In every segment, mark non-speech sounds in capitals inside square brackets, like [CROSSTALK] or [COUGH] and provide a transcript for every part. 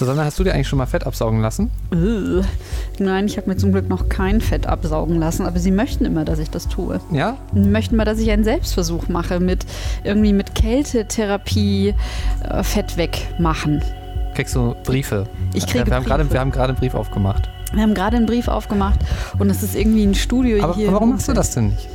Susanne, hast du dir eigentlich schon mal Fett absaugen lassen? Äh, Nein, ich habe mir zum Glück noch kein Fett absaugen lassen, aber sie möchten immer, dass ich das tue. Ja? Sie möchten mal, dass ich einen Selbstversuch mache mit irgendwie mit Kältetherapie äh, Fett wegmachen. Kriegst du Briefe? Ich kriege wir haben gerade Briefe. Wir haben gerade einen Brief aufgemacht. Wir haben gerade einen Brief aufgemacht und es ist irgendwie ein Studio Aber hier. warum machst du das denn nicht?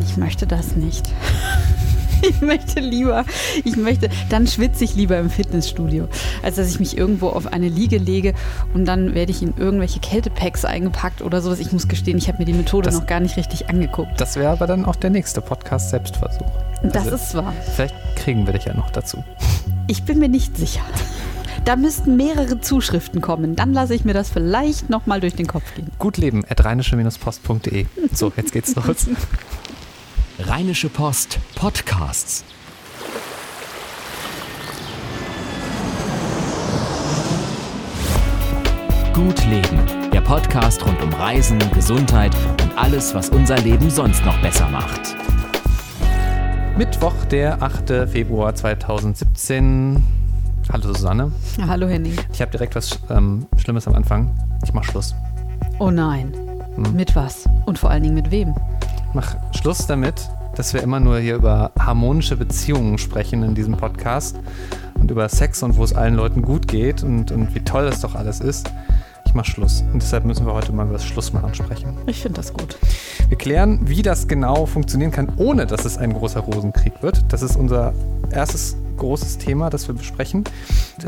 Ich möchte das nicht. [LAUGHS] [LAUGHS] Ich möchte lieber, ich möchte, dann schwitze ich lieber im Fitnessstudio, als dass ich mich irgendwo auf eine Liege lege und dann werde ich in irgendwelche Kältepacks eingepackt oder sowas. Ich muss gestehen, ich habe mir die Methode Das- noch gar nicht richtig angeguckt. Das wäre aber dann auch der nächste Podcast Selbstversuch. Das Also, ist wahr. Vielleicht kriegen wir dich ja noch dazu. Ich bin mir nicht sicher. Da müssten mehrere Zuschriften kommen. Dann lasse ich mir das vielleicht nochmal durch den Kopf gehen. Gutleben at rheinische-post.de. So, jetzt geht's los. [LAUGHS] Rheinische Post Podcasts. Gut Leben, der Podcast rund um Reisen, Gesundheit und alles, was unser Leben sonst noch besser macht. Mittwoch, der 8. Februar 2017. Hallo Susanne. Ja, hallo Henning. Ich habe direkt was ähm, Schlimmes am Anfang. Ich mach Schluss. Oh nein. Hm. Mit was? Und vor allen Dingen mit wem? Ich mach Schluss damit, dass wir immer nur hier über harmonische Beziehungen sprechen in diesem Podcast und über Sex und wo es allen Leuten gut geht und, und wie toll das doch alles ist. Ich mach Schluss. Und deshalb müssen wir heute mal über das Schlussmachen sprechen. Ich finde das gut. Wir klären, wie das genau funktionieren kann, ohne dass es ein großer Rosenkrieg wird. Das ist unser erstes großes Thema, das wir besprechen.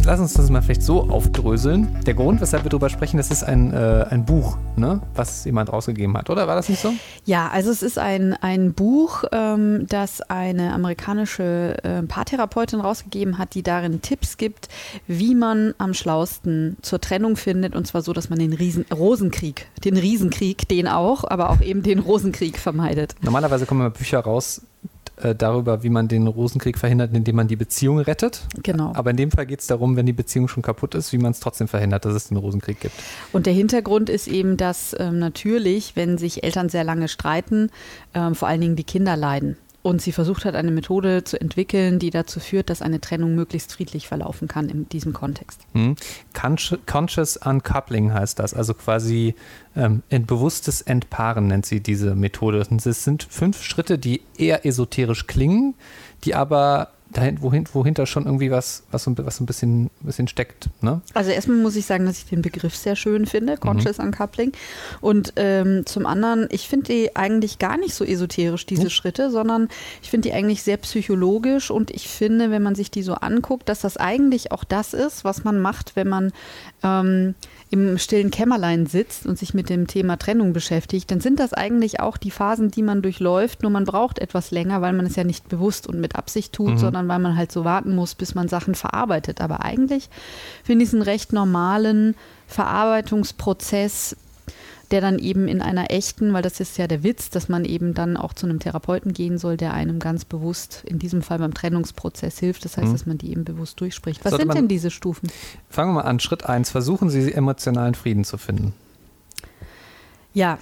Lass uns das mal vielleicht so aufdröseln. Der Grund, weshalb wir darüber sprechen, das ist ein, äh, ein Buch, ne? was jemand rausgegeben hat, oder? War das nicht so? Ja, also es ist ein, ein Buch, ähm, das eine amerikanische äh, Paartherapeutin rausgegeben hat, die darin Tipps gibt, wie man am schlausten zur Trennung findet. Und zwar so, dass man den Riesen Rosenkrieg, den Riesenkrieg, den auch, aber auch eben den Rosenkrieg vermeidet. Normalerweise kommen immer Bücher raus äh, darüber, wie man den Rosenkrieg verhindert, indem man die Beziehung rettet. Genau. Aber in dem Fall geht es darum, wenn die Beziehung schon kaputt ist, wie man es trotzdem verhindert, dass es den Rosenkrieg gibt. Und der Hintergrund ist eben, dass ähm, natürlich, wenn sich Eltern sehr lange streiten, ähm, vor allen Dingen die Kinder leiden. Und sie versucht hat, eine Methode zu entwickeln, die dazu führt, dass eine Trennung möglichst friedlich verlaufen kann in diesem Kontext. Hm? Consci- Conscious Uncoupling heißt das, also quasi ähm, ein bewusstes Entpaaren nennt sie diese Methode. Und es sind fünf Schritte, die eher esoterisch klingen, die aber dahin, wohin, wohinter schon irgendwie was, was, so, ein- was so ein bisschen, bisschen steckt. Ne? Also erstmal muss ich sagen, dass ich den Begriff sehr schön finde, Conscious Uncoupling. Und ähm, zum anderen, ich finde die eigentlich gar nicht so esoterisch, diese Hm? Schritte, sondern ich finde die eigentlich sehr psychologisch und ich finde, wenn man sich die so anguckt, dass das eigentlich auch das ist, was man macht, wenn man ähm, im stillen Kämmerlein sitzt und sich mit dem Thema Trennung beschäftigt, dann sind das eigentlich auch die Phasen, die man durchläuft, nur man braucht etwas länger, weil man es ja nicht bewusst und mit Absicht tut, Mhm. sondern weil man halt so warten muss, bis man Sachen verarbeitet. Aber eigentlich finde ich es einen recht normalen Verarbeitungsprozess, der dann eben in einer echten, weil das ist ja der Witz, dass man eben dann auch zu einem Therapeuten gehen soll, der einem ganz bewusst, in diesem Fall beim Trennungsprozess hilft. Das heißt, Mhm. dass man die eben bewusst durchspricht. Was Sollte sind denn diese Stufen? Fangen wir mal an. Schritt 1. Versuchen Sie emotionalen Frieden zu finden. Ja,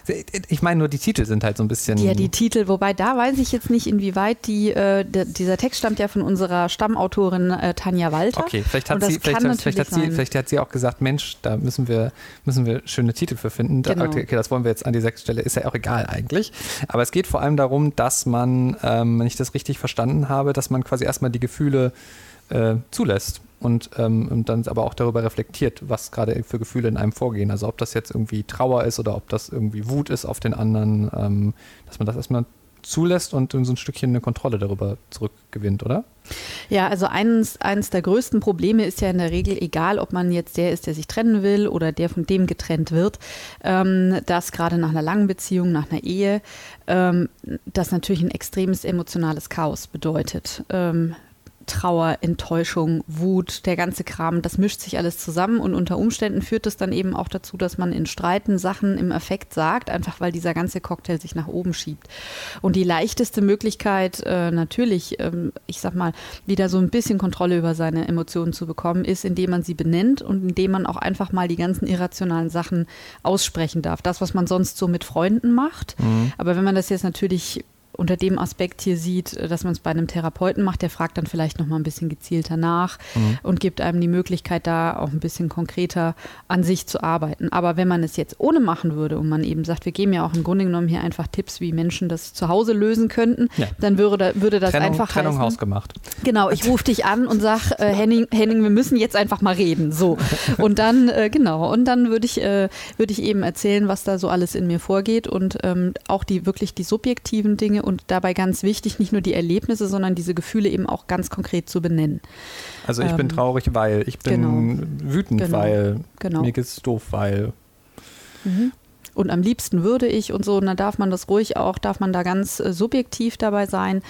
Ich meine, nur die Titel sind halt so ein bisschen. Ja, die Titel, wobei da weiß ich jetzt nicht, inwieweit die, äh, dieser Text stammt ja von unserer Stammautorin äh, Tanja Walter. Okay, vielleicht hat, sie, vielleicht, hat- vielleicht, hat sie, vielleicht hat sie auch gesagt, Mensch, da müssen wir, müssen wir schöne Titel für finden. Genau. Okay, das wollen wir jetzt an dieser Stelle, ist ja auch egal eigentlich. Aber es geht vor allem darum, dass man, ähm, wenn ich das richtig verstanden habe, dass man quasi erstmal die Gefühle äh, zulässt und, ähm, dann aber auch darüber reflektiert, was gerade für Gefühle in einem vorgehen. Also ob das jetzt irgendwie Trauer ist oder ob das irgendwie Wut ist auf den anderen, ähm, dass man das erstmal zulässt und so ein Stückchen eine Kontrolle darüber zurückgewinnt, oder? Ja, also eines, eines der größten Probleme ist ja in der Regel, egal ob man jetzt der ist, der sich trennen will oder der von dem getrennt wird, ähm, dass gerade nach einer langen Beziehung, nach einer Ehe, ähm, das natürlich ein extremes emotionales Chaos bedeutet. Ähm, Trauer, Enttäuschung, Wut, der ganze Kram, das mischt sich alles zusammen und unter Umständen führt es dann eben auch dazu, dass man in Streiten Sachen im Effekt sagt, einfach weil dieser ganze Cocktail sich nach oben schiebt. Und die leichteste Möglichkeit, äh, natürlich, ähm, ich sag mal, wieder so ein bisschen Kontrolle über seine Emotionen zu bekommen, ist, indem man sie benennt und indem man auch einfach mal die ganzen irrationalen Sachen aussprechen darf. Das, was man sonst so mit Freunden macht. Aber wenn man das jetzt natürlich unter dem Aspekt hier sieht, äh, dass man es bei einem Therapeuten macht, der fragt dann vielleicht noch mal ein bisschen gezielter nach mhm. und gibt einem die Möglichkeit, da auch ein bisschen konkreter an sich zu arbeiten. Aber wenn man es jetzt ohne machen würde und man eben sagt, wir geben ja auch im Grunde genommen hier einfach Tipps, wie Menschen das zu Hause lösen könnten, ja. dann würde, würde das Trennung, einfach Trennung heißen, hausgemacht. Genau, ich rufe dich an und sage, äh, Henning, Henning, wir müssen jetzt einfach mal reden. So. Und dann, äh, genau, und dann würde ich, äh, würde ich eben erzählen, was da so alles in mir vorgeht und ähm, auch die wirklich die subjektiven Dinge und dabei ganz wichtig, nicht nur die Erlebnisse, sondern diese Gefühle eben auch ganz konkret zu benennen. Also ich ähm, bin traurig, weil, ich bin genau. wütend, genau. weil, genau. mir geht's doof, weil. Mhm und am liebsten würde ich und so, und dann darf man das ruhig auch, darf man da ganz äh, subjektiv dabei sein,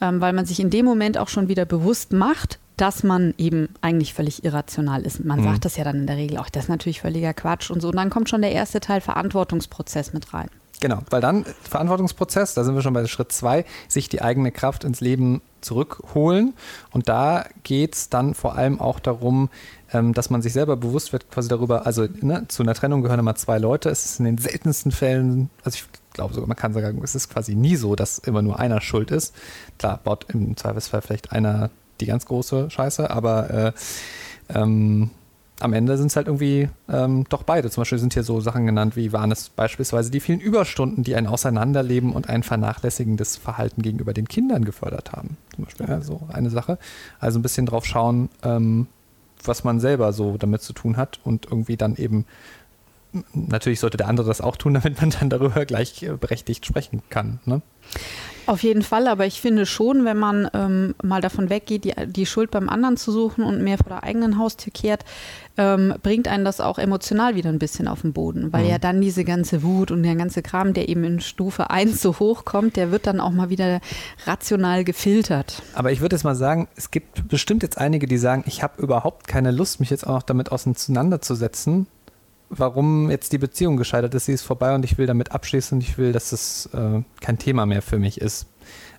ähm, weil man sich in dem Moment auch schon wieder bewusst macht, dass man eben eigentlich völlig irrational ist. Man mhm. sagt das ja dann in der Regel auch, das ist natürlich völliger Quatsch und so. Und dann kommt schon der erste Teil Verantwortungsprozess mit rein. Genau, weil dann Verantwortungsprozess, da sind wir schon bei Schritt zwei, sich die eigene Kraft ins Leben zurückholen. Und da geht es dann vor allem auch darum, ähm, dass man sich selber bewusst wird, quasi darüber, also ne, zu einer Trennung gehören immer zwei Leute. Es ist in den seltensten Fällen, also ich glaube sogar, man kann sagen, es ist quasi nie so, dass immer nur einer schuld ist. Klar, baut im Zweifelsfall vielleicht einer die ganz große Scheiße, aber äh, ähm, am Ende sind es halt irgendwie ähm, doch beide. Zum Beispiel sind hier so Sachen genannt, wie waren es beispielsweise die vielen Überstunden, die ein Auseinanderleben und ein vernachlässigendes Verhalten gegenüber den Kindern gefördert haben. Zum Beispiel ja, so eine Sache. Also ein bisschen drauf schauen, ähm, was man selber so damit zu tun hat und irgendwie dann eben natürlich sollte der andere das auch tun, [LAUGHS] damit man dann darüber gleichberechtigt sprechen kann. Ne? Auf jeden Fall, aber ich finde schon, wenn man ähm, mal davon weggeht, die, die Schuld beim anderen zu suchen und mehr vor der eigenen Haustür kehrt, ähm, bringt einen das auch emotional wieder ein bisschen auf den Boden, weil mhm. ja dann diese ganze Wut und der ganze Kram, der eben in Stufe 1 so hoch kommt, der wird dann auch mal wieder rational gefiltert. Aber ich würde jetzt mal sagen, es gibt bestimmt jetzt einige, die sagen, ich habe überhaupt keine Lust, mich jetzt auch noch damit auseinanderzusetzen, warum jetzt die Beziehung gescheitert ist. Sie ist vorbei und ich will damit abschließen und ich will, dass es äh, kein Thema mehr für mich ist.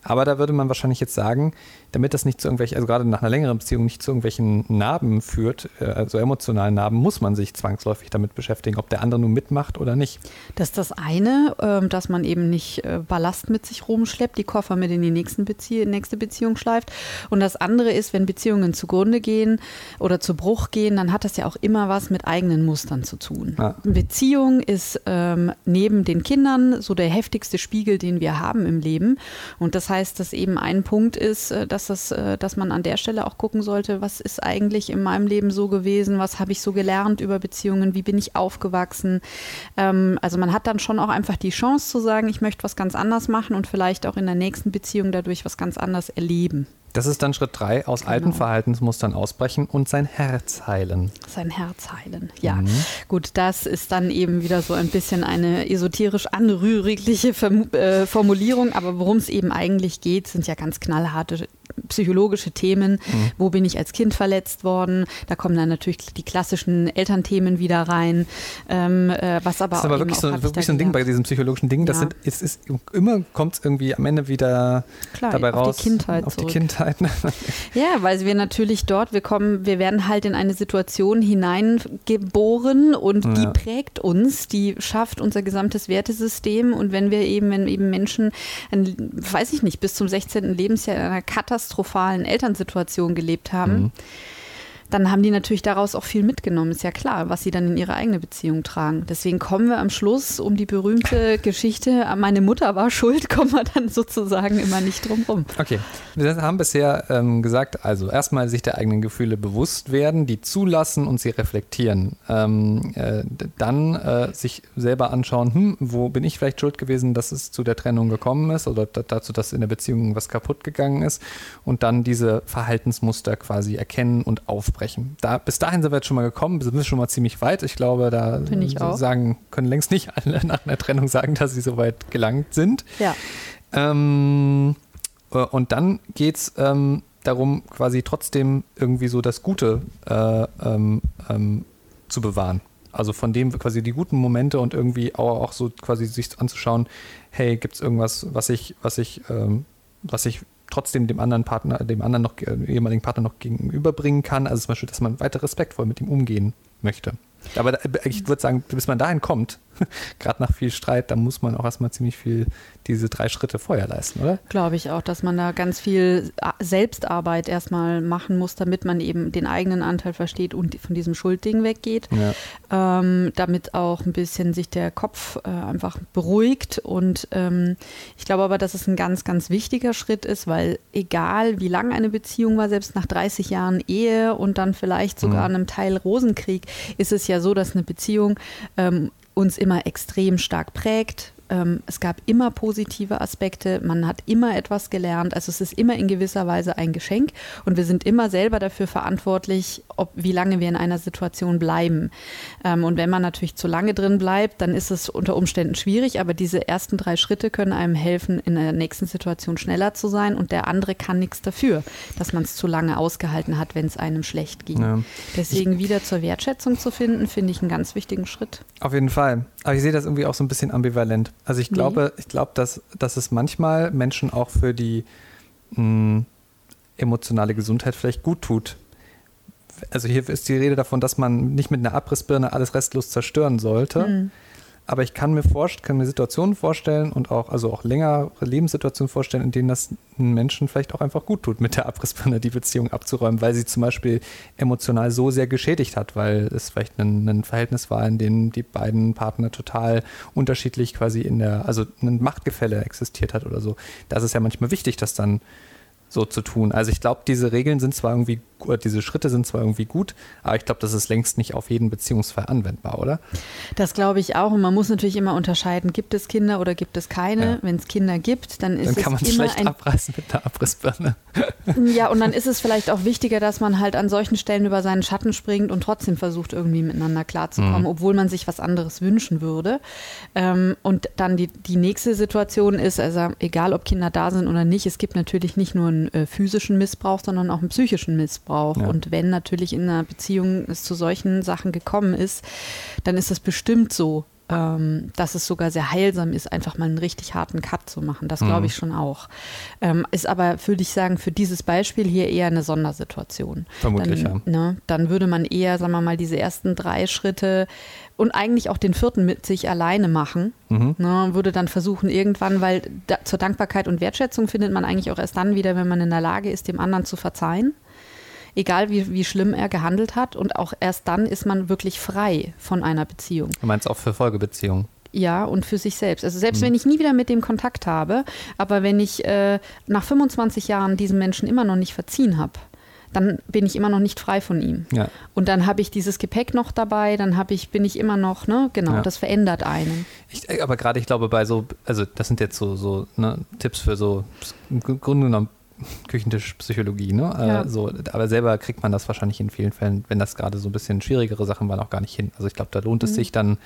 Aber da würde man wahrscheinlich jetzt sagen, damit das nicht zu irgendwelchen, also gerade nach einer längeren Beziehung nicht zu irgendwelchen Narben führt, äh, also emotionalen Narben, muss man sich zwangsläufig damit beschäftigen, ob der andere nun mitmacht oder nicht. Das ist das eine, ähm, dass man eben nicht äh, Ballast mit sich rumschleppt, die Koffer mit in die nächsten Bezie nächste Beziehung schleift. Und das andere ist, wenn Beziehungen zugrunde gehen oder zu Bruch gehen, dann hat das ja auch immer was mit eigenen Mustern zu tun. Ja. Beziehung ist ähm, neben den Kindern so der heftigste Spiegel, den wir haben im Leben. Und das heißt, dass eben ein Punkt ist, äh, dass, das, äh, dass man an der Stelle auch gucken sollte, was ist eigentlich in meinem Leben so gewesen, was habe ich so gelernt über Beziehungen, wie bin ich aufgewachsen. Ähm, also man hat dann schon auch einfach die Chance zu sagen, ich möchte was ganz anders machen und vielleicht auch in der nächsten Beziehung dadurch was ganz anders erleben. Das ist dann Schritt drei, aus genau. alten Verhaltensmustern ausbrechen und sein Herz heilen. Sein Herz heilen, ja. Mhm. Gut, das ist dann eben wieder so ein bisschen eine esoterisch anrührigliche äh, Formulierung, aber worum es eben eigentlich geht, sind ja ganz knallharte psychologische Themen. Mhm. Wo bin ich als Kind verletzt worden? Da kommen dann natürlich die klassischen Elternthemen wieder rein. Ähm, äh, was aber das ist aber wirklich, so, wirklich so ein Ding bei diesem psychologischen Ding. Das ja. sind, es ist immer kommt es irgendwie am Ende wieder Klar, dabei auf raus. Die Kindheit auf zurück. die Kindheit. [LAUGHS] ja, weil wir natürlich dort, wir kommen, wir werden halt in eine Situation hineingeboren und ja. die prägt uns, die schafft unser gesamtes Wertesystem. Und wenn wir eben, wenn eben Menschen, weiß ich nicht, bis zum 16. Lebensjahr in einer katastrophalen Elternsituation gelebt haben. Mhm dann haben die natürlich daraus auch viel mitgenommen, ist ja klar, was sie dann in ihre eigene Beziehung tragen. Deswegen kommen wir am Schluss um die berühmte [LAUGHS] Geschichte, meine Mutter war schuld, [LAUGHS] kommen wir dann sozusagen immer nicht drum rum. Okay, wir haben bisher ähm, gesagt, also erstmal sich der eigenen Gefühle bewusst werden, die zulassen und sie reflektieren. Ähm, äh, dann äh, sich selber anschauen, hm, wo bin ich vielleicht schuld gewesen, dass es zu der Trennung gekommen ist oder dazu, dass in der Beziehung was kaputt gegangen ist und dann diese Verhaltensmuster quasi erkennen und aufbrechen sprechen. Da, bis dahin sind wir jetzt schon mal gekommen, wir sind schon mal ziemlich weit. Ich glaube, da ich sagen, können längst nicht alle [LAUGHS] nach einer Trennung sagen, dass sie so weit gelangt sind. Ja. Ähm, äh, und dann geht es ähm, darum, quasi trotzdem irgendwie so das Gute äh, ähm, ähm, zu bewahren. Also von dem quasi die guten Momente und irgendwie auch, auch so quasi sich anzuschauen, hey, gibt es irgendwas, was ich, was ich, ähm, was ich trotzdem dem anderen Partner, dem anderen noch, äh, ehemaligen Partner noch gegenüberbringen kann. Also zum Beispiel, dass man weiter respektvoll mit ihm umgehen möchte. Aber ich würde sagen, bis man dahin kommt, [LAUGHS] gerade nach viel Streit, da muss man auch erstmal ziemlich viel diese drei Schritte vorher leisten, oder? Glaube ich auch, dass man da ganz viel Selbstarbeit erstmal machen muss, damit man eben den eigenen Anteil versteht und von diesem Schuldding weggeht. Ja. Ähm, damit auch ein bisschen sich der Kopf äh, einfach beruhigt. Und ähm, ich glaube aber, dass es ein ganz, ganz wichtiger Schritt ist, weil egal wie lang eine Beziehung war, selbst nach 30 Jahren Ehe und dann vielleicht sogar mhm. einem Teil Rosenkrieg, ist es ja so, dass eine Beziehung ähm, uns immer extrem stark prägt, ähm, es gab immer positive Aspekte, man hat immer etwas gelernt. Also es ist immer in gewisser Weise ein Geschenk und wir sind immer selber dafür verantwortlich, ob, wie lange wir in einer Situation bleiben. Ähm, und wenn man natürlich zu lange drin bleibt, dann ist es unter Umständen schwierig, aber diese ersten drei Schritte können einem helfen, in der nächsten Situation schneller zu sein und der andere kann nichts dafür, dass man es zu lange ausgehalten hat, wenn es einem schlecht ging. Ja. Deswegen wieder zur Wertschätzung zu finden, finde ich einen ganz wichtigen Schritt. Auf jeden Fall. Aber ich sehe das irgendwie auch so ein bisschen ambivalent. Also ich glaube, ich glaube, dass, dass es manchmal Menschen auch für die mh, hm, emotionale Gesundheit vielleicht gut tut. Also hier ist die Rede davon, dass man nicht mit einer Abrissbirne alles restlos zerstören sollte. Mhm. Aber ich kann mir, kann mir Situationen vorstellen und auch, also auch längere Lebenssituationen vorstellen, in denen das einen Menschen vielleicht auch einfach gut tut, mit der Abrissbirne die Beziehung abzuräumen, weil sie zum Beispiel emotional so sehr geschädigt hat, weil es vielleicht ein, ein Verhältnis war, in dem die beiden Partner total unterschiedlich quasi in der, also ein Machtgefälle existiert hat oder so. Da ist ja manchmal wichtig, dass dann so zu tun. Also ich glaube, diese Regeln sind zwar irgendwie, oder diese Schritte sind zwar irgendwie gut, aber ich glaube, das ist längst nicht auf jeden Beziehungsfall anwendbar, oder? Das glaube ich auch. Und man muss natürlich immer unterscheiden, gibt es Kinder oder gibt es keine. Ja. Wenn es Kinder gibt, dann ist dann kann es man schlecht ein abreißen mit der Abrissbirne. [LAUGHS] Ja, und dann ist es vielleicht auch wichtiger, dass man halt an solchen Stellen über seinen Schatten springt und trotzdem versucht, irgendwie miteinander klarzukommen, mhm. obwohl man sich was anderes wünschen würde. Ähm, und dann die, die nächste Situation ist, also egal ob Kinder da sind oder nicht, es gibt natürlich nicht nur einen äh, physischen Missbrauch, sondern auch einen psychischen Missbrauch. Ja. Und wenn natürlich in einer Beziehung es zu solchen Sachen gekommen ist, dann ist es bestimmt so, ähm, dass es sogar sehr heilsam ist, einfach mal einen richtig harten Cut zu machen. Das glaube mhm. ich schon auch. Ähm, ist aber, würde ich sagen, für dieses Beispiel hier eher eine Sondersituation. Vermutlich, dann, ja. Ne, dann würde man eher, sagen wir mal, diese ersten drei Schritte und eigentlich auch den vierten mit sich alleine machen. Mhm. Ne, würde dann versuchen, irgendwann, weil da, zur Dankbarkeit und Wertschätzung findet man eigentlich auch erst dann wieder, wenn man in der Lage ist, dem anderen zu verzeihen egal wie, wie schlimm er gehandelt hat. Und auch erst dann ist man wirklich frei von einer Beziehung. Du meinst auch für Folgebeziehungen? Ja, und für sich selbst. Also selbst mhm. wenn ich nie wieder mit dem Kontakt habe, aber wenn ich äh, nach 25 Jahren diesem Menschen immer noch nicht verziehen habe, dann bin ich immer noch nicht frei von ihm. Ja. Und dann habe ich dieses Gepäck noch dabei, dann habe ich, bin ich immer noch, ne, genau, ja. das verändert einen. Ich, aber gerade ich glaube bei so, also das sind jetzt so, so ne, Tipps für so im Grunde genommen Küchentischpsychologie, ne? Äh, ja. Äh, so, aber selber kriegt man das wahrscheinlich in vielen Fällen, wenn das gerade so ein bisschen schwierigere Sachen waren, auch gar nicht hin. Also ich glaube, da lohnt es mhm. sich dann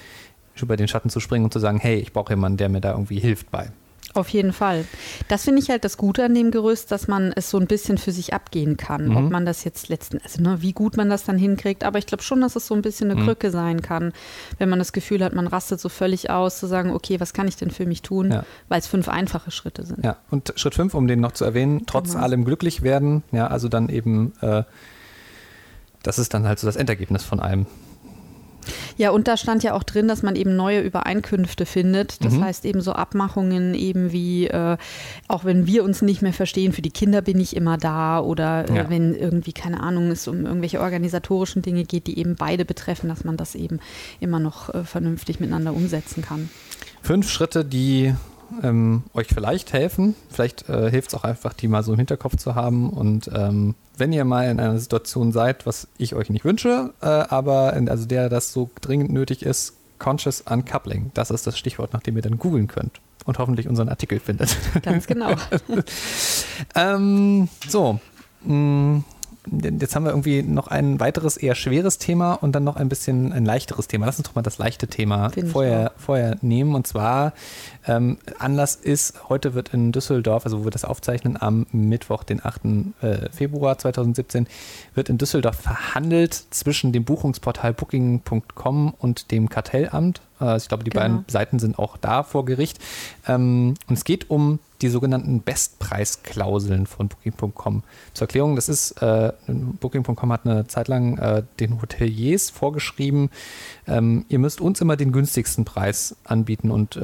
über den Schatten zu springen und zu sagen, hey, ich brauche jemanden, der mir da irgendwie hilft bei. Auf jeden Fall. Das finde ich halt das Gute an dem Gerüst, dass man es so ein bisschen für sich abgehen kann. Mhm. Ob man das jetzt letzten, also ne, wie gut man das dann hinkriegt. Aber ich glaube schon, dass es so ein bisschen eine mhm. Krücke sein kann, wenn man das Gefühl hat, man rastet so völlig aus, zu sagen, okay, was kann ich denn für mich tun? Ja. Weil es fünf einfache Schritte sind. Ja, und Schritt fünf, um den noch zu erwähnen, trotz genau. allem glücklich werden. Ja, also dann eben, äh, das ist dann halt so das Endergebnis von allem. Ja, und da stand ja auch drin, dass man eben neue Übereinkünfte findet. Das mhm. heißt eben so Abmachungen eben wie, äh, auch wenn wir uns nicht mehr verstehen, für die Kinder bin ich immer da oder äh, ja. wenn irgendwie, keine Ahnung, es um irgendwelche organisatorischen Dinge geht, die eben beide betreffen, dass man das eben immer noch äh, vernünftig miteinander umsetzen kann. Fünf Schritte, die ähm, euch vielleicht helfen. Vielleicht äh, hilft es auch einfach, die mal so im Hinterkopf zu haben. Und ähm, wenn ihr mal in einer Situation seid, was ich euch nicht wünsche, äh, aber in, also der das so dringend nötig ist, Conscious Uncoupling. Das ist das Stichwort, nach dem ihr dann googeln könnt und hoffentlich unseren Artikel findet. Ganz genau. [LAUGHS] ähm, so, mh, mm, jetzt haben wir irgendwie noch ein weiteres eher schweres Thema und dann noch ein bisschen ein leichteres Thema. Lass uns doch mal das leichte Thema vorher, vorher nehmen. Und zwar, ähm, Anlass ist, heute wird in Düsseldorf, also wo wir das aufzeichnen, am Mittwoch, den 8. Äh, Februar 2017, wird in Düsseldorf verhandelt zwischen dem Buchungsportal Booking.com und dem Kartellamt Äh, ich glaube, die Genau. beiden Seiten sind auch da vor Gericht. Ähm, und es geht um die sogenannten Bestpreisklauseln von Booking.com. Zur Erklärung, das ist, äh, Booking.com hat eine Zeit lang äh, den Hoteliers vorgeschrieben, ähm, ihr müsst uns immer den günstigsten Preis anbieten und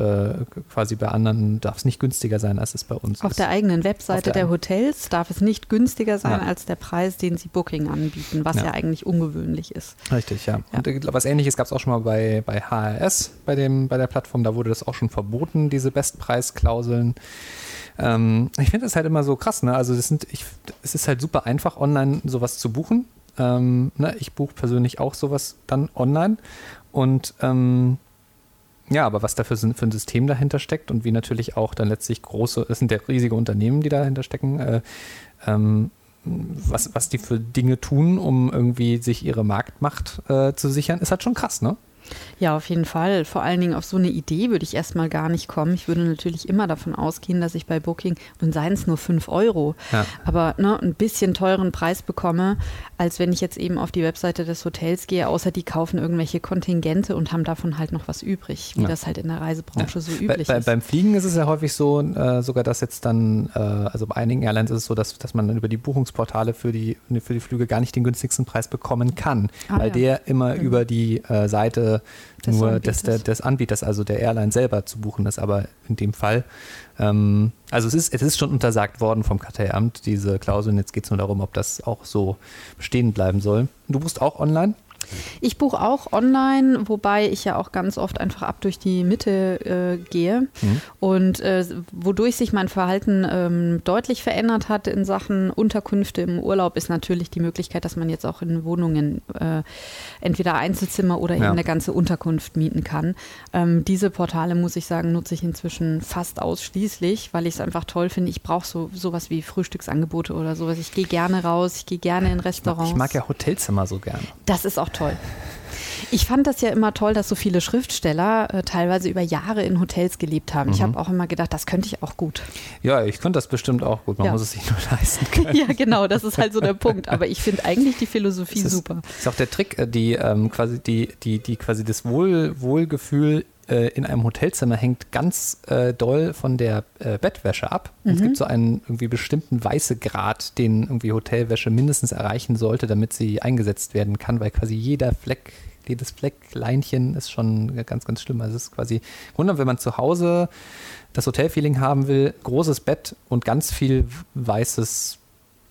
quasi bei anderen darf es nicht günstiger sein, als es bei uns Auf ist. der eigenen Webseite der der. Hotels darf es nicht günstiger sein Ja. als der Preis, den sie Booking anbieten, was Ja. ja, eigentlich ungewöhnlich ist. Richtig, ja. Ja. Und was ähnliches gab es auch schon mal bei, bei HRS, bei, dem, bei der Plattform, da wurde das auch schon verboten, diese Bestpreisklauseln. Ähm, ich finde das halt immer so krass, ne? Also das sind, ich, es ist halt super einfach, online sowas zu buchen. Ähm, ne? Ich buche persönlich auch sowas dann online. Und ähm, ja, aber was da für, für ein System dahinter steckt und wie natürlich auch dann letztlich große, es sind ja riesige Unternehmen, die dahinter stecken, äh, ähm, was, was die für Dinge tun, um irgendwie sich ihre Marktmacht äh, zu sichern, ist halt schon krass, ne? Ja, auf jeden Fall. Vor allen Dingen auf so eine Idee würde ich erstmal gar nicht kommen. Ich würde natürlich immer davon ausgehen, dass ich bei Booking, und seien es nur 5 Euro, Ja. aber ne, ein bisschen teuren Preis bekomme, als wenn ich jetzt eben auf die Webseite des Hotels gehe, außer die kaufen irgendwelche Kontingente und haben davon halt noch was übrig, wie Ja. das halt in der Reisebranche so Bei, üblich bei, ist. beim Fliegen ist es ja häufig so, äh, sogar dass jetzt dann, äh, also bei einigen Airlines ist es so, dass, dass man dann über die Buchungsportale für die, für die Flüge gar nicht den günstigsten Preis bekommen kann, Ah, weil ja. der immer Mhm. über die äh, Seite Des nur des, Anbieters. der, des Anbieters, also der Airline selber zu buchen ist, aber in dem Fall, ähm, also es ist, es ist schon untersagt worden vom Kartellamt, diese Klauseln, jetzt geht es nur darum, ob das auch so bestehen bleiben soll. Du buchst auch online? Ich buche auch online, wobei ich ja auch ganz oft einfach ab durch die Mitte äh, gehe Mhm. und äh, wodurch sich mein Verhalten ähm, deutlich verändert hat in Sachen Unterkünfte im Urlaub ist natürlich die Möglichkeit, dass man jetzt auch in Wohnungen äh, entweder Einzelzimmer oder eben Ja. eine ganze Unterkunft mieten kann. Ähm, diese Portale, muss ich sagen, nutze ich inzwischen fast ausschließlich, weil ich es einfach toll finde. Ich brauche so sowas wie Frühstücksangebote oder sowas. Ich gehe gerne raus, ich gehe gerne in Ich mag, Restaurants. ich mag ja Hotelzimmer so gerne. Das ist auch toll. Ich fand das ja immer toll, dass so viele Schriftsteller äh, teilweise über Jahre in Hotels gelebt haben. Mhm. Ich habe auch immer gedacht, das könnte ich auch gut. Ja, ich könnte das bestimmt auch gut, man Ja. muss es sich nur [LAUGHS] leisten können. ja, genau, das ist halt so der Punkt. Aber ich finde eigentlich die Philosophie Das ist, super. ist auch der Trick, äh, die ähm, quasi die, die, die quasi das Wohl, Wohlgefühl äh, in einem Hotelzimmer hängt ganz äh, doll von der äh, Bettwäsche ab. Und Es Mhm. gibt so einen irgendwie bestimmten Weißegrad, den irgendwie Hotelwäsche mindestens erreichen sollte, damit sie eingesetzt werden kann, weil quasi jeder Fleck, jedes Fleckleinchen ist schon ganz, ganz schlimm. Also es ist quasi, wundern, wenn man zu Hause das Hotelfeeling haben will, großes Bett und ganz viel weißes,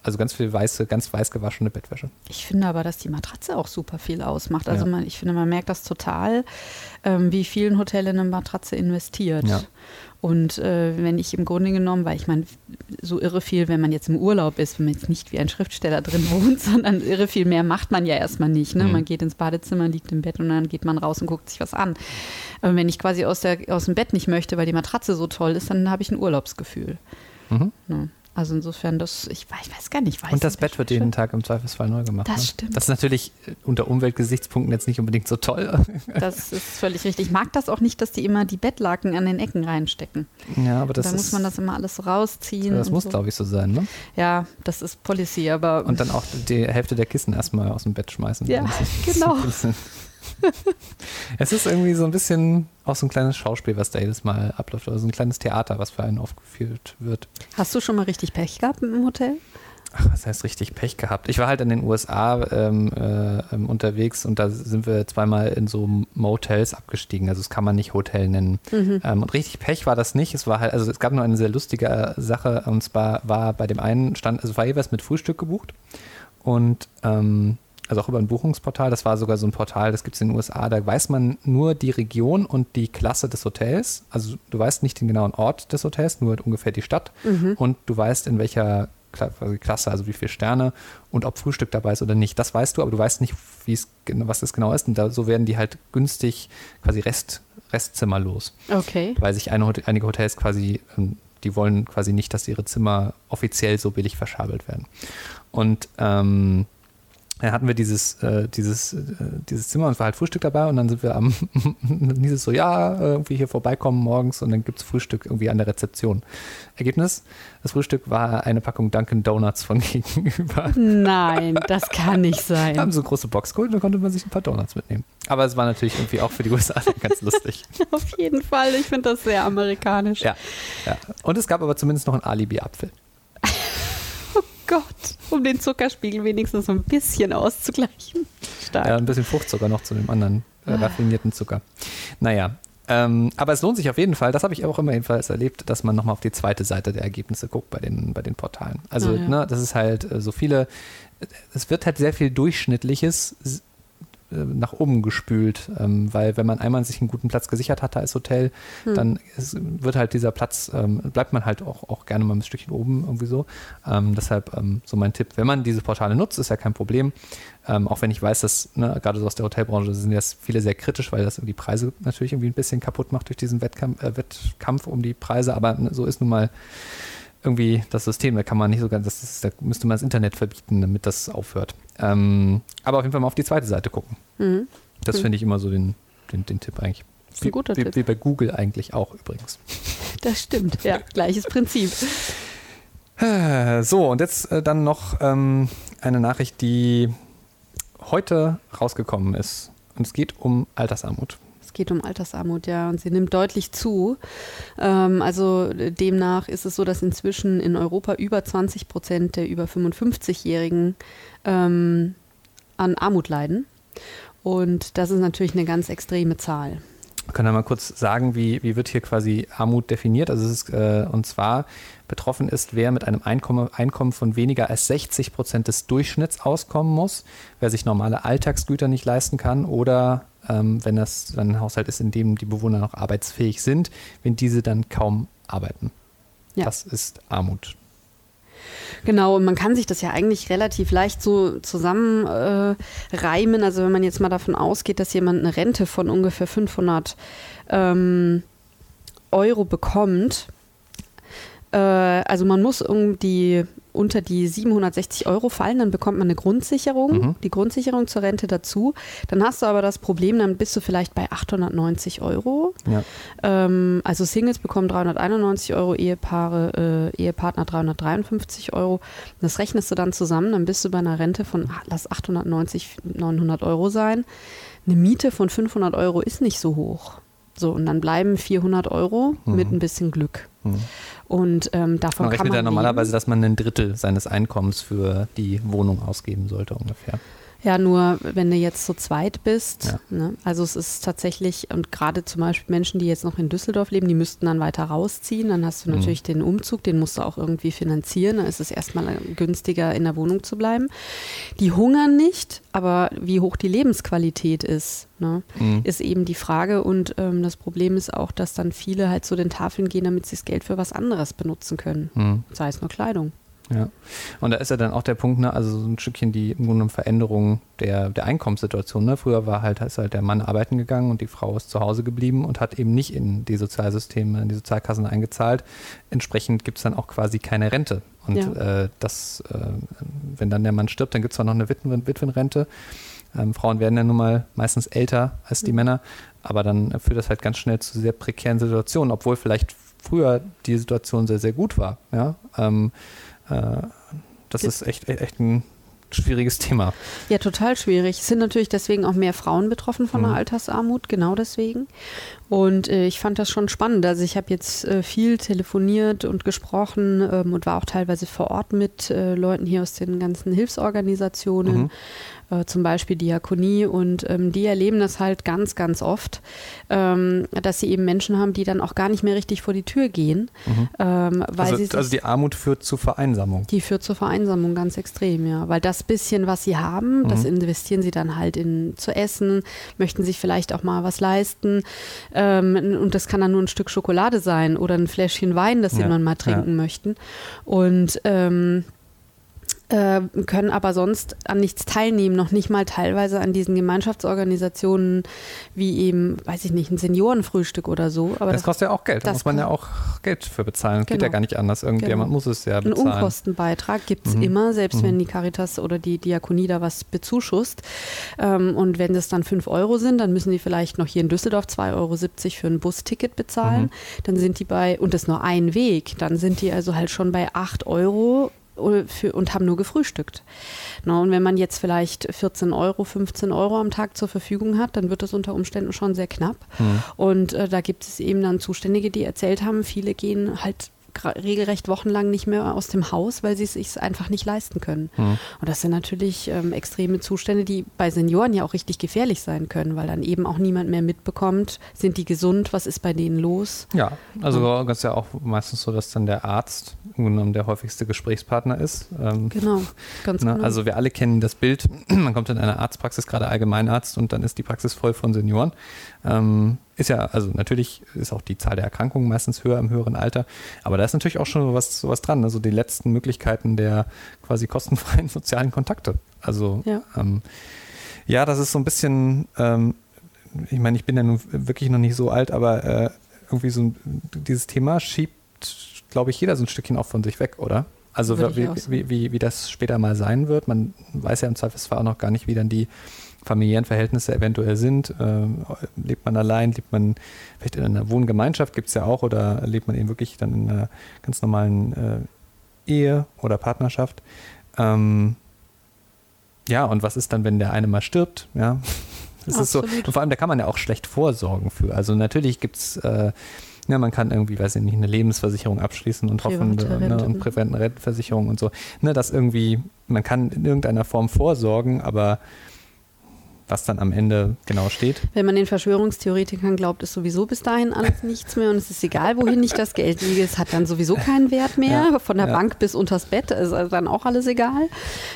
also ganz viel weiße, ganz weiß gewaschene Bettwäsche. Ich finde aber, dass die Matratze auch super viel ausmacht. Also Ja. man, ich finde, man merkt das total, ähm, wie viel ein Hotel in eine Matratze investiert. Ja. Und äh, wenn ich im Grunde genommen, weil ich meine, so irre viel, wenn man jetzt im Urlaub ist, wenn man jetzt nicht wie ein Schriftsteller drin [LAUGHS] wohnt, sondern irre viel mehr macht man ja erstmal nicht. Ne? Mhm. Man geht ins Badezimmer, liegt im Bett und dann geht man raus und guckt sich was an. Aber wenn ich quasi aus, der, aus dem Bett nicht möchte, weil die Matratze so toll ist, dann habe ich ein Urlaubsgefühl. Mhm. Ne? Also insofern, das, ich, weiß- ich weiß gar nicht. Weiß Und das Bett wird jeden Tag im Zweifelsfall neu gemacht. Das ne? stimmt. Das ist natürlich unter Umweltgesichtspunkten jetzt nicht unbedingt so toll. [LAUGHS] Das ist völlig richtig. Ich mag das auch nicht, dass die immer die Bettlaken an den Ecken reinstecken. ja, aber das da ist, muss man das immer alles rausziehen. das muss, so. glaube ich, so sein. Ne? Ja, das ist Policy, aber Und dann auch die Hälfte der Kissen erstmal aus dem Bett schmeißen. Ja, [LAUGHS] genau. Es ist irgendwie so ein bisschen auch so ein kleines Schauspiel, was da jedes Mal abläuft. Oder so ein kleines Theater, was für einen aufgeführt wird. hast du schon mal richtig Pech gehabt im Hotel? Ach, was heißt richtig Pech gehabt? Ich war halt in den USA ähm, äh, ähm, unterwegs und da sind wir zweimal in so Motels abgestiegen. Also das kann man nicht Hotel nennen. Ähm, und richtig Pech war das nicht. Es war halt, also es gab nur eine sehr lustige äh, Sache und zwar war bei dem einen stand, also war jeweils mit Frühstück gebucht und ähm, also auch über ein Buchungsportal. Das war sogar so ein Portal, das gibt es in den USA. Da weiß man nur die Region und die Klasse des Hotels. Also du weißt nicht den genauen Ort des Hotels, nur ungefähr die Stadt. Und du weißt, in welcher Klasse, also wie viele Sterne und ob Frühstück dabei ist oder nicht. Das weißt du, aber du weißt nicht, was es genau ist. Und da, so werden die halt günstig quasi Rest, Restzimmer los Okay. weil sich eine, einige Hotels quasi, ähm, die wollen quasi nicht, dass ihre Zimmer offiziell so billig verschabelt werden. Und ähm, dann hatten wir dieses, äh, dieses, äh, dieses Zimmer und war halt Frühstück dabei und dann sind wir am, dann [LAUGHS] hieß es so, ja, irgendwie hier vorbeikommen morgens und dann gibt es Frühstück irgendwie an der Rezeption. Ergebnis, das Frühstück war eine Packung Dunkin' Donuts von [LAUGHS] gegenüber. Nein, das kann nicht [LAUGHS] sein. Wir haben so eine große Box geholt und da konnte man sich ein paar Donuts mitnehmen. Aber es war natürlich irgendwie auch für die USA ganz lustig. Auf jeden Fall, ich finde das sehr amerikanisch. Ja, ja. Und es gab aber zumindest noch einen Alibi-Apfel. Gott, um den Zuckerspiegel wenigstens so ein bisschen auszugleichen. Stark. Ja, ein bisschen Fruchtzucker noch zu dem anderen äh, ah. raffinierten Zucker. Naja, ähm, aber es lohnt sich auf jeden Fall, das habe ich auch immer jedenfalls erlebt, dass man nochmal auf die zweite Seite der Ergebnisse guckt bei den, bei den Portalen. Also, ah, ja. ne, das ist halt äh, so viele, es wird halt sehr viel Durchschnittliches äh, nach oben gespült, ähm, weil wenn man einmal sich einen guten Platz gesichert hatte als Hotel, hm. dann ist, wird halt dieser Platz, ähm, bleibt man halt auch, auch gerne mal ein Stückchen oben irgendwie so. Ähm, deshalb ähm, so mein Tipp, wenn man diese Portale nutzt, ist ja kein Problem. Ähm, auch wenn ich weiß, dass ne, gerade so aus der Hotelbranche sind jetzt viele sehr kritisch, weil das die Preise natürlich irgendwie ein bisschen kaputt macht durch diesen Wettkampf, äh, Wettkampf um die Preise, aber ne, so ist nun mal irgendwie das System, da kann man nicht so ganz, das ist, da müsste man das Internet verbieten, damit das aufhört. Ähm, aber auf jeden Fall mal auf die zweite Seite gucken. Mhm. Das mhm. finde ich immer so den, den, den Tipp eigentlich. Das ist ein guter wie, Tipp. Wie bei Google eigentlich auch übrigens. [LAUGHS] Das stimmt, ja, gleiches Prinzip. [LAUGHS] So, und jetzt äh, dann noch ähm, eine Nachricht, die heute rausgekommen ist. Und es geht um Altersarmut. Es geht um Altersarmut, ja, und sie nimmt deutlich zu. Ähm, also demnach ist es so, dass inzwischen in Europa über 20 Prozent der über 55-Jährigen ähm, an Armut leiden. Und das ist natürlich eine ganz extreme Zahl. Können wir mal kurz sagen, wie, wie wird hier quasi Armut definiert? Also es ist, äh, und zwar betroffen ist, wer mit einem Einkommen, Einkommen von weniger als 60 Prozent des Durchschnitts auskommen muss, wer sich normale Alltagsgüter nicht leisten kann oder ähm, wenn das ein Haushalt ist, in dem die Bewohner noch arbeitsfähig sind, wenn diese dann kaum arbeiten. Ja. Das ist Armut. Genau, und man kann sich das ja eigentlich relativ leicht so zusammenreimen. Äh, also wenn man jetzt mal davon ausgeht, dass jemand eine Rente von ungefähr 500 ähm, Euro bekommt, äh, also man muss irgendwie unter die 760 Euro fallen, dann bekommt man eine Grundsicherung, mhm. die Grundsicherung zur Rente dazu. Dann hast du aber das Problem, dann bist du vielleicht bei 890 Euro. Ja. Ähm, also Singles bekommen 391 Euro, Ehepaare, äh, Ehepartner 353 Euro. Das rechnest du dann zusammen, dann bist du bei einer Rente von, lass 890, 900 Euro sein. Eine Miete von 500 Euro ist nicht so hoch. So, und dann bleiben 400 Euro mhm. mit ein bisschen Glück. Mhm. Und ähm, davon man rechnet kann man ja normalerweise, dass man ein Drittel seines Einkommens für die Wohnung ausgeben sollte ungefähr. Ja, nur wenn du jetzt zu zweit bist. Ja. Ne? Also es ist tatsächlich, und gerade zum Beispiel Menschen, die jetzt noch in Düsseldorf leben, die müssten dann weiter rausziehen. Dann hast du mhm. natürlich den Umzug, den musst du auch irgendwie finanzieren. Dann ist es erstmal günstiger, in der Wohnung zu bleiben. Die hungern nicht, aber wie hoch die Lebensqualität ist, ne? mhm. ist eben die Frage. Und ähm, das Problem ist auch, dass dann viele halt zu den Tafeln gehen, damit sie das Geld für was anderes benutzen können. Mhm. Sei es nur Kleidung. Ja. Und da ist ja dann auch der Punkt, ne, also so ein Stückchen die im Grunde Veränderung der, der Einkommenssituation. Ne? Früher war halt, ist halt der Mann arbeiten gegangen und die Frau ist zu Hause geblieben und hat eben nicht in die Sozialsysteme, in die Sozialkassen eingezahlt. Entsprechend gibt es dann auch quasi keine Rente. Und ja. äh, das, äh, wenn dann der Mann stirbt, dann gibt es zwar noch eine Witwen Witwenrente. Ähm, Frauen werden ja nun mal meistens älter als die mhm. Männer, aber dann führt das halt ganz schnell zu sehr prekären Situationen, obwohl vielleicht früher die Situation sehr, sehr gut war. Ja. Ähm, äh, das ist echt, echt ein schwieriges Thema. Ja, total schwierig. Es sind natürlich deswegen auch mehr Frauen betroffen von der mhm. Altersarmut, genau deswegen. Und äh, ich fand das schon spannend. Also ich habe jetzt äh, viel telefoniert und gesprochen ähm, und war auch teilweise vor Ort mit äh, Leuten hier aus den ganzen Hilfsorganisationen. Mhm äh, zum Beispiel Diakonie und ähm, die erleben das halt ganz, ganz oft, ähm, dass sie eben Menschen haben, die dann auch gar nicht mehr richtig vor die Tür gehen. Mhm. Ähm, weil also, sie also die Armut führt zu Vereinsamung. Die führt zur Vereinsamung ganz extrem, ja. Weil das bisschen, was sie haben, mhm. das investieren sie dann halt in zu essen, möchten sich vielleicht auch mal was leisten. Ähm, und das kann dann nur ein Stück Schokolade sein oder ein Fläschchen Wein, das ja. sie dann mal trinken ja. möchten. Und ähm, äh, können aber sonst an nichts teilnehmen, noch nicht mal teilweise an diesen Gemeinschaftsorganisationen wie eben, weiß ich nicht, ein Seniorenfrühstück oder so. Aber das, das kostet ja auch Geld, da muss man ja auch Geld für bezahlen. Genau. Geht ja genau. gar nicht anders. Irgendjemand genau. muss es ja bezahlen. Ein Unkostenbeitrag gibt es mhm. immer, selbst mhm. wenn die Caritas oder die Diakonie da was bezuschusst. Ähm, und wenn das dann 5 Euro sind, dann müssen die vielleicht noch hier in Düsseldorf 2,70 Euro für ein Busticket bezahlen. Mhm. Dann sind die bei, und das ist nur ein Weg, dann sind die also halt schon bei 8 Euro für, und haben nur gefrühstückt. Na, und wenn man jetzt vielleicht 14 Euro, 15 Euro am Tag zur Verfügung hat, dann wird das unter Umständen schon sehr knapp. Mhm. Und äh, da gibt es eben dann Zuständige, die erzählt haben, viele gehen halt regelrecht wochenlang nicht mehr aus dem Haus, weil sie es sich einfach nicht leisten können. Mhm. Und das sind natürlich ähm, extreme Zustände, die bei Senioren ja auch richtig gefährlich sein können, weil dann eben auch niemand mehr mitbekommt, sind die gesund, was ist bei denen los. Ja, also ja. ist ja auch meistens so, dass dann der Arzt genommen der häufigste Gesprächspartner ist. Ähm, genau, ganz ne? genau. Also wir alle kennen das Bild, [CLEARS THROAT] man kommt in eine Arztpraxis, gerade Allgemeinarzt, und dann ist die Praxis voll von Senioren. Ähm, ist ja, also natürlich ist auch die Zahl der Erkrankungen meistens höher im höheren Alter, aber da ist natürlich auch schon was, was dran, also die letzten Möglichkeiten der quasi kostenfreien [LAUGHS] sozialen Kontakte. Also ja, ähm, ja das ist so ein bisschen, ähm, ich meine, ich bin ja nun wirklich noch nicht so alt, aber äh, irgendwie so ein, dieses Thema schiebt, glaube ich, jeder so ein Stückchen auch von sich weg, oder? Also wie, wie, wie, wie das später mal sein wird. Man weiß ja im Zweifelsfall auch noch gar nicht, wie dann die familiären Verhältnisse eventuell sind. Äh, lebt man allein, lebt man vielleicht in einer Wohngemeinschaft, gibt es ja auch, oder lebt man eben wirklich dann in einer ganz normalen äh, Ehe oder Partnerschaft. Ähm, ja, und was ist dann, wenn der eine mal stirbt? Ja, [LAUGHS] das ist so. Und vor allem, da kann man ja auch schlecht vorsorgen für. Also natürlich gibt es äh, ja, man kann irgendwie, weiß ich nicht, eine Lebensversicherung abschließen und hoffen, ne, und präventen Rentenversicherung und so. Ne, dass irgendwie, man kann in irgendeiner Form vorsorgen, aber was dann am Ende genau steht. Wenn man den Verschwörungstheoretikern glaubt, ist sowieso bis dahin alles [LAUGHS] nichts mehr und es ist egal, wohin ich das Geld lege, es hat dann sowieso keinen Wert mehr. Ja, Von der ja. Bank bis unters Bett ist also dann auch alles egal.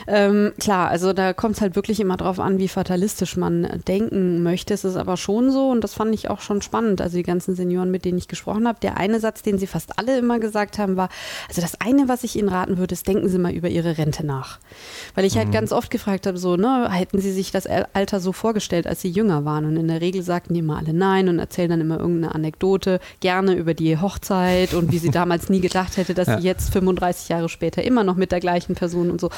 Ähm, klar, also da kommt es halt wirklich immer drauf an, wie fatalistisch man denken möchte. Es ist aber schon so und das fand ich auch schon spannend. Also die ganzen Senioren, mit denen ich gesprochen habe, der eine Satz, den sie fast alle immer gesagt haben, war, also das eine, was ich Ihnen raten würde, ist, denken Sie mal über Ihre Rente nach. Weil ich halt mhm. ganz oft gefragt habe, so, ne, hätten Sie sich das Alter so vorgestellt, als sie jünger waren. Und in der Regel sagten die immer alle nein und erzählen dann immer irgendeine Anekdote, gerne über die Hochzeit und wie sie [LAUGHS] damals nie gedacht hätte, dass ja. sie jetzt 35 Jahre später immer noch mit der gleichen Person und so.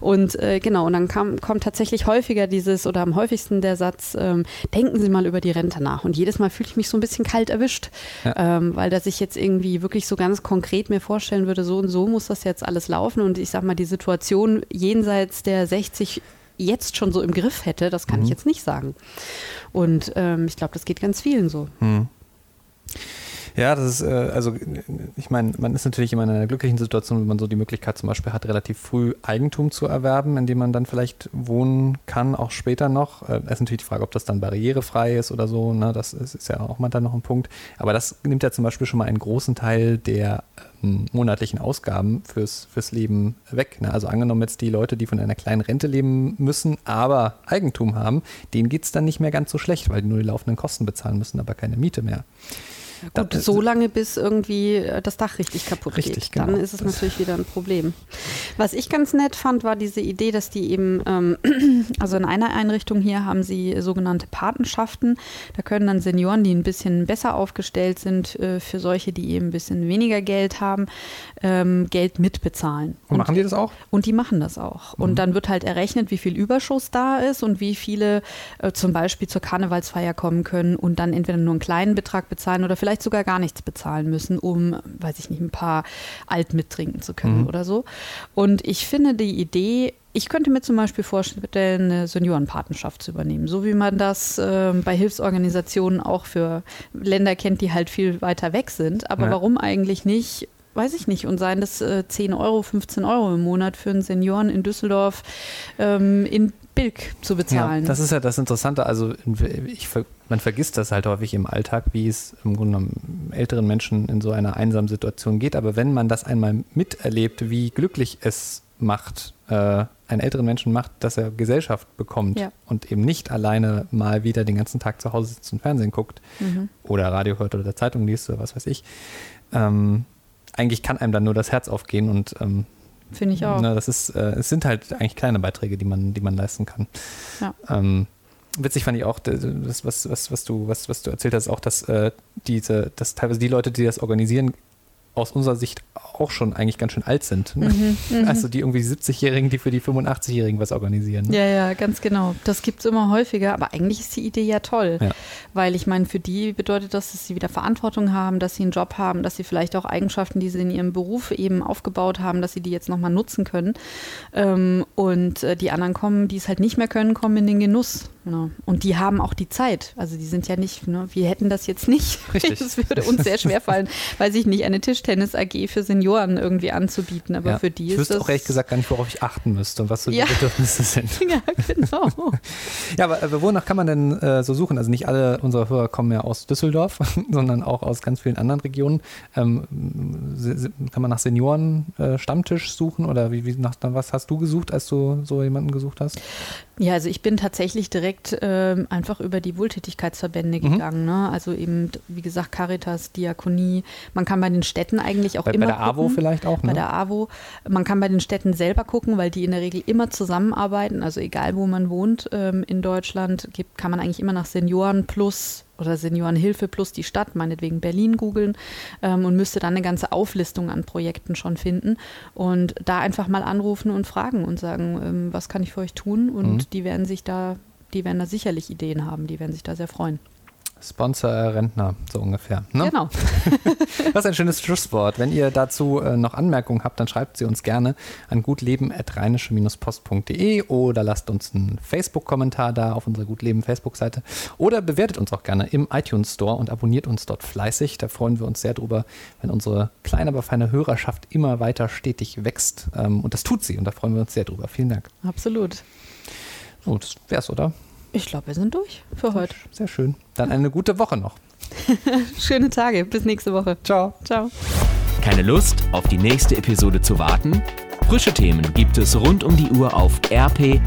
Und äh, genau, und dann kam, kommt tatsächlich häufiger dieses oder am häufigsten der Satz, ähm, denken Sie mal über die Rente nach. Und jedes Mal fühle ich mich so ein bisschen kalt erwischt, ja. ähm, weil dass ich jetzt irgendwie wirklich so ganz konkret mir vorstellen würde, so und so muss das jetzt alles laufen. Und ich sag mal, die Situation jenseits der 60 jetzt schon so im Griff hätte, das kann mhm. ich jetzt nicht sagen. Und ähm, ich glaube, das geht ganz vielen so. Mhm. Ja, das ist, äh, also ich meine, man ist natürlich immer in einer glücklichen Situation, wenn man so die Möglichkeit zum Beispiel hat, relativ früh Eigentum zu erwerben, in dem man dann vielleicht wohnen kann, auch später noch. Äh, es ist natürlich die Frage, ob das dann barrierefrei ist oder so, ne? das ist, ist ja auch mal dann noch ein Punkt. Aber das nimmt ja zum Beispiel schon mal einen großen Teil der ähm, monatlichen Ausgaben fürs, fürs Leben weg. Ne? Also angenommen jetzt die Leute, die von einer kleinen Rente leben müssen, aber Eigentum haben, denen geht es dann nicht mehr ganz so schlecht, weil die nur die laufenden Kosten bezahlen müssen, aber keine Miete mehr. Gut, so lange, bis irgendwie äh, das Dach richtig kaputt richtig, geht. Dann genau. ist es natürlich wieder ein Problem. Was ich ganz nett fand, war diese Idee, dass die eben, ähm, [CLEARS THROAT] also in einer Einrichtung hier haben sie sogenannte Patenschaften. Da können dann Senioren, die ein bisschen besser aufgestellt sind, äh, für solche, die eben ein bisschen weniger Geld haben, ähm, Geld mitbezahlen. Und, und, machen die das auch? Und die machen das auch. Mhm. Und dann wird halt errechnet, wie viel Überschuss da ist und wie viele äh, zum Beispiel zur Karnevalsfeier kommen können und dann entweder nur einen kleinen Betrag bezahlen oder vielleicht vielleicht sogar gar nichts bezahlen müssen, um, weiß ich nicht, ein paar Alt mittrinken zu können mhm. oder so. Und ich finde die Idee, ich könnte mir zum Beispiel vorstellen, eine Seniorenpatenschaft zu übernehmen, so wie man das äh, bei Hilfsorganisationen auch für Länder kennt, die halt viel weiter weg sind. Aber ja. warum eigentlich nicht weiß ich nicht, und seien das äh, 10 Euro, 15 Euro im Monat für einen Senioren in Düsseldorf ähm, in Bilk zu bezahlen. Ja, das ist ja das Interessante. Also ich, man vergisst das halt häufig im Alltag, wie es im Grunde genommen älteren Menschen in so einer einsamen Situation geht. Aber wenn man das einmal miterlebt, wie glücklich es macht, äh, einen älteren Menschen macht, dass er Gesellschaft bekommt ja. und eben nicht alleine mal wieder den ganzen Tag zu Hause sitzt und Fernsehen guckt mhm. oder Radio hört oder Zeitung liest oder was weiß ich. Ähm, eigentlich kann einem dann nur das Herz aufgehen und ähm, finde ich auch. Na, das ist, äh, es sind halt eigentlich kleine Beiträge, die man, die man leisten kann. Ja. Ähm, witzig fand ich auch, das, was, was, was, du, was, was du erzählt hast, auch, dass äh, diese, dass teilweise die Leute, die das organisieren, aus unserer Sicht auch schon eigentlich ganz schön alt sind. Ne? Mhm, mhm. also die irgendwie 70-Jährigen, die für die 85-Jährigen was organisieren. Ne? Ja, ja, ganz genau. Das gibt es immer häufiger, aber eigentlich ist die Idee ja toll. Ja. Weil ich meine, für die bedeutet das, dass sie wieder Verantwortung haben, dass sie einen Job haben, dass sie vielleicht auch Eigenschaften, die sie in ihrem Beruf eben aufgebaut haben, dass sie die jetzt nochmal nutzen können. Ähm, und äh, die anderen kommen, die es halt nicht mehr können, kommen in den Genuss. Genau. Und die haben auch die Zeit. Also die sind ja nicht, ne, wir hätten das jetzt nicht. [LAUGHS] Richtig. Das würde uns sehr schwer fallen, weiß ich nicht, eine Tischtennis AG für Senioren irgendwie anzubieten. Aber ja. für die ich ist Ich wüsste auch ehrlich gesagt gar nicht, worauf ich achten müsste und was so die Bedürfnisse sind. [LAUGHS] Ja, genau. [LAUGHS] ja, aber äh, wonach kann man denn äh, so suchen? Also nicht alle unserer Hörer kommen ja aus Düsseldorf, sondern auch aus ganz vielen anderen Regionen. Ähm, kann man nach Senioren äh, Stammtisch suchen oder wie, wie nach, was hast du gesucht, als du so jemanden gesucht hast? Ja, also ich bin tatsächlich direkt äh, einfach über die Wohltätigkeitsverbände mhm. gegangen. Ne? Also eben, wie gesagt, Caritas, Diakonie. Man kann bei den Städten eigentlich auch bei, immer. Bei der gucken. AWO vielleicht auch, ne? Bei der AWO. Man kann bei den Städten selber gucken, weil die in der Regel immer zusammenarbeiten. Also egal, wo man wohnt ähm, in Deutschland, gibt, kann man eigentlich immer nach Senioren plus oder Seniorenhilfe plus die Stadt, meinetwegen Berlin googeln ähm, und müsste dann eine ganze Auflistung an Projekten schon finden und da einfach mal anrufen und fragen und sagen, ähm, was kann ich für euch tun? Und mhm. die werden sich da, die werden da sicherlich Ideen haben, die werden sich da sehr freuen. Sponsor Rentner, so ungefähr. Ne? Genau. [LAUGHS] das ist ein schönes Schlusswort. Wenn ihr dazu äh, noch Anmerkungen habt, dann schreibt sie uns gerne an gutleben.rheinische-post.de oder lasst uns einen Facebook-Kommentar da auf unserer Gutleben Facebook-Seite oder bewertet uns auch gerne im iTunes Store und abonniert uns dort fleißig. Da freuen wir uns sehr drüber, wenn unsere kleine, aber feine Hörerschaft immer weiter stetig wächst. Ähm, und das tut sie und da freuen wir uns sehr drüber. Vielen Dank. Absolut. So, das wär's, oder? Ich glaube, wir sind durch für heute. Sehr schön. Dann eine gute Woche noch. [LAUGHS] Schöne Tage. Bis nächste Woche. Ciao. Ciao. Keine Lust, auf die nächste Episode zu warten? Frische Themen gibt es rund um die Uhr auf rp-online.de.